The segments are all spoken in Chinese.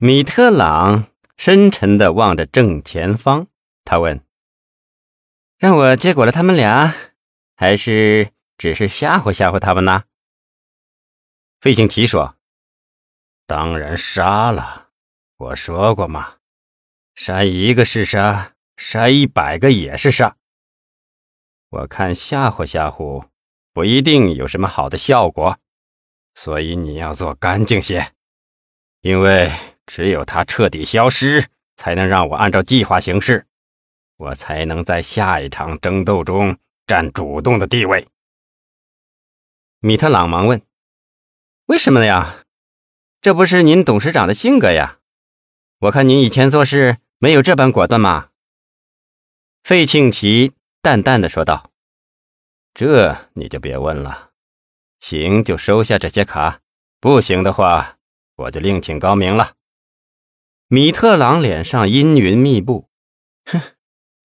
米特朗深沉的望着正前方，他问：“让我结果了他们俩，还是只是吓唬吓唬他们呢？”费庆奇说：“当然杀了，我说过嘛，杀一个是杀，杀一百个也是杀。我看吓唬吓唬不一定有什么好的效果，所以你要做干净些，因为。”只有他彻底消失，才能让我按照计划行事，我才能在下一场争斗中占主动的地位。米特朗忙问：“为什么呀？这不是您董事长的性格呀？我看您以前做事没有这般果断嘛。”费庆奇淡淡的说道：“这你就别问了，行就收下这些卡，不行的话，我就另请高明了。”米特朗脸上阴云密布，哼，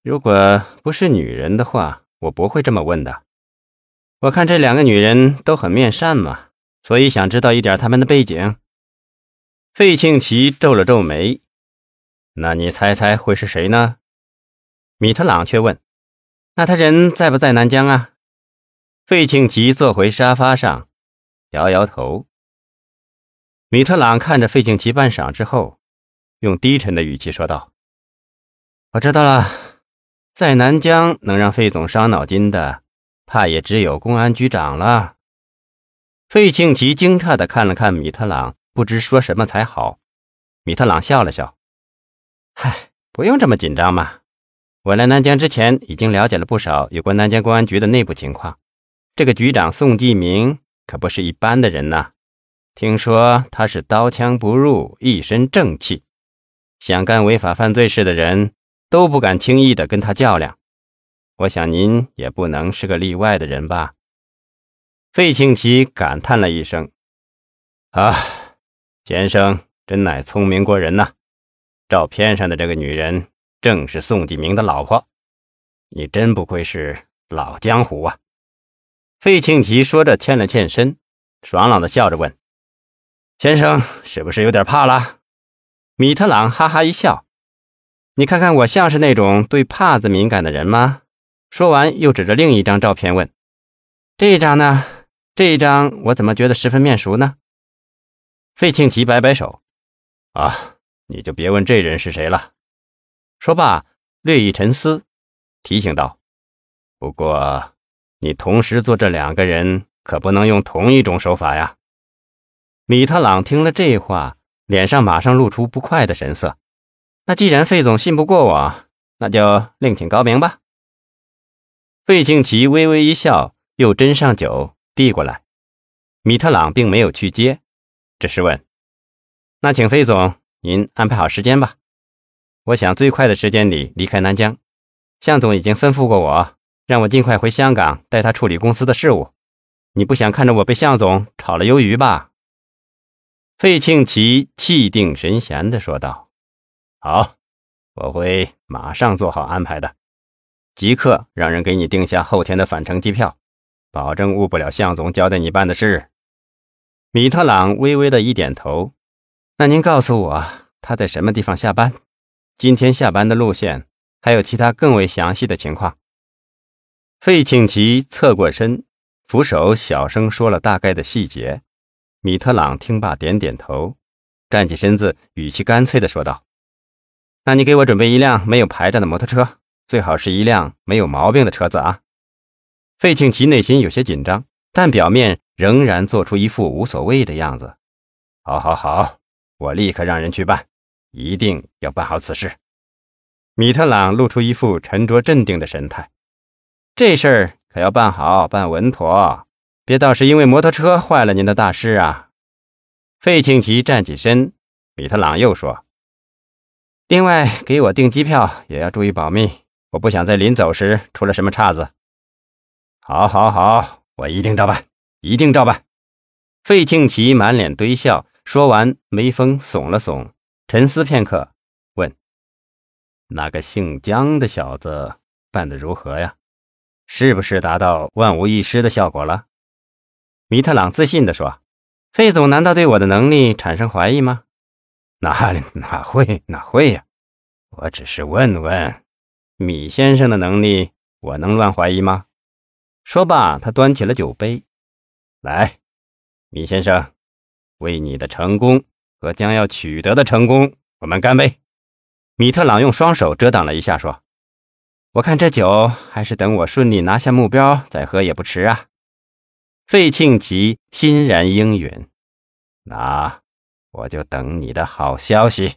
如果不是女人的话，我不会这么问的。我看这两个女人都很面善嘛，所以想知道一点他们的背景。费庆奇皱了皱眉，那你猜猜会是谁呢？米特朗却问：“那他人在不在南疆啊？”费庆奇坐回沙发上，摇摇头。米特朗看着费庆奇半晌之后。用低沉的语气说道：“我知道了，在南疆能让费总伤脑筋的，怕也只有公安局长了。”费庆奇惊诧的看了看米特朗，不知说什么才好。米特朗笑了笑：“嗨，不用这么紧张嘛。我来南疆之前，已经了解了不少有关南疆公安局的内部情况。这个局长宋继明可不是一般的人呐，听说他是刀枪不入，一身正气。”想干违法犯罪事的人都不敢轻易的跟他较量，我想您也不能是个例外的人吧？费庆奇感叹了一声：“啊，先生真乃聪明过人呐！照片上的这个女人正是宋继明的老婆，你真不愧是老江湖啊！”费庆奇说着欠了欠身，爽朗的笑着问：“先生是不是有点怕了？”米特朗哈哈一笑：“你看看我像是那种对帕子敏感的人吗？”说完，又指着另一张照片问：“这一张呢？这一张我怎么觉得十分面熟呢？”费庆奇摆摆手：“啊，你就别问这人是谁了。”说罢，略一沉思，提醒道：“不过，你同时做这两个人，可不能用同一种手法呀。”米特朗听了这话。脸上马上露出不快的神色。那既然费总信不过我，那就另请高明吧。费庆奇微微一笑，又斟上酒递过来。米特朗并没有去接，只是问：“那请费总您安排好时间吧。我想最快的时间里离开南疆。向总已经吩咐过我，让我尽快回香港带他处理公司的事务。你不想看着我被向总炒了鱿鱼吧？”费庆奇气定神闲地说道：“好，我会马上做好安排的，即刻让人给你定下后天的返程机票，保证误不了向总交代你办的事。”米特朗微微的一点头：“那您告诉我他在什么地方下班？今天下班的路线，还有其他更为详细的情况。”费庆奇侧过身，扶手小声说了大概的细节。米特朗听罢，点点头，站起身子，语气干脆地说道：“那你给我准备一辆没有牌照的摩托车，最好是一辆没有毛病的车子啊。”费庆奇内心有些紧张，但表面仍然做出一副无所谓的样子。“好，好，好，我立刻让人去办，一定要办好此事。”米特朗露出一副沉着镇定的神态：“这事儿可要办好，办稳妥。”别倒是因为摩托车坏了您的大事啊！费庆奇站起身，米特朗又说：“另外，给我订机票也要注意保密，我不想在临走时出了什么岔子。”好，好，好，我一定照办，一定照办。费庆奇满脸堆笑，说完，眉峰耸了耸，沉思片刻，问：“那个姓江的小子办得如何呀？是不是达到万无一失的效果了？”米特朗自信地说：“费总难道对我的能力产生怀疑吗？哪哪会哪会呀？我只是问问，米先生的能力，我能乱怀疑吗？说罢，他端起了酒杯，来，米先生，为你的成功和将要取得的成功，我们干杯！米特朗用双手遮挡了一下，说：“我看这酒还是等我顺利拿下目标再喝也不迟啊。”费庆奇欣然应允：“那我就等你的好消息。”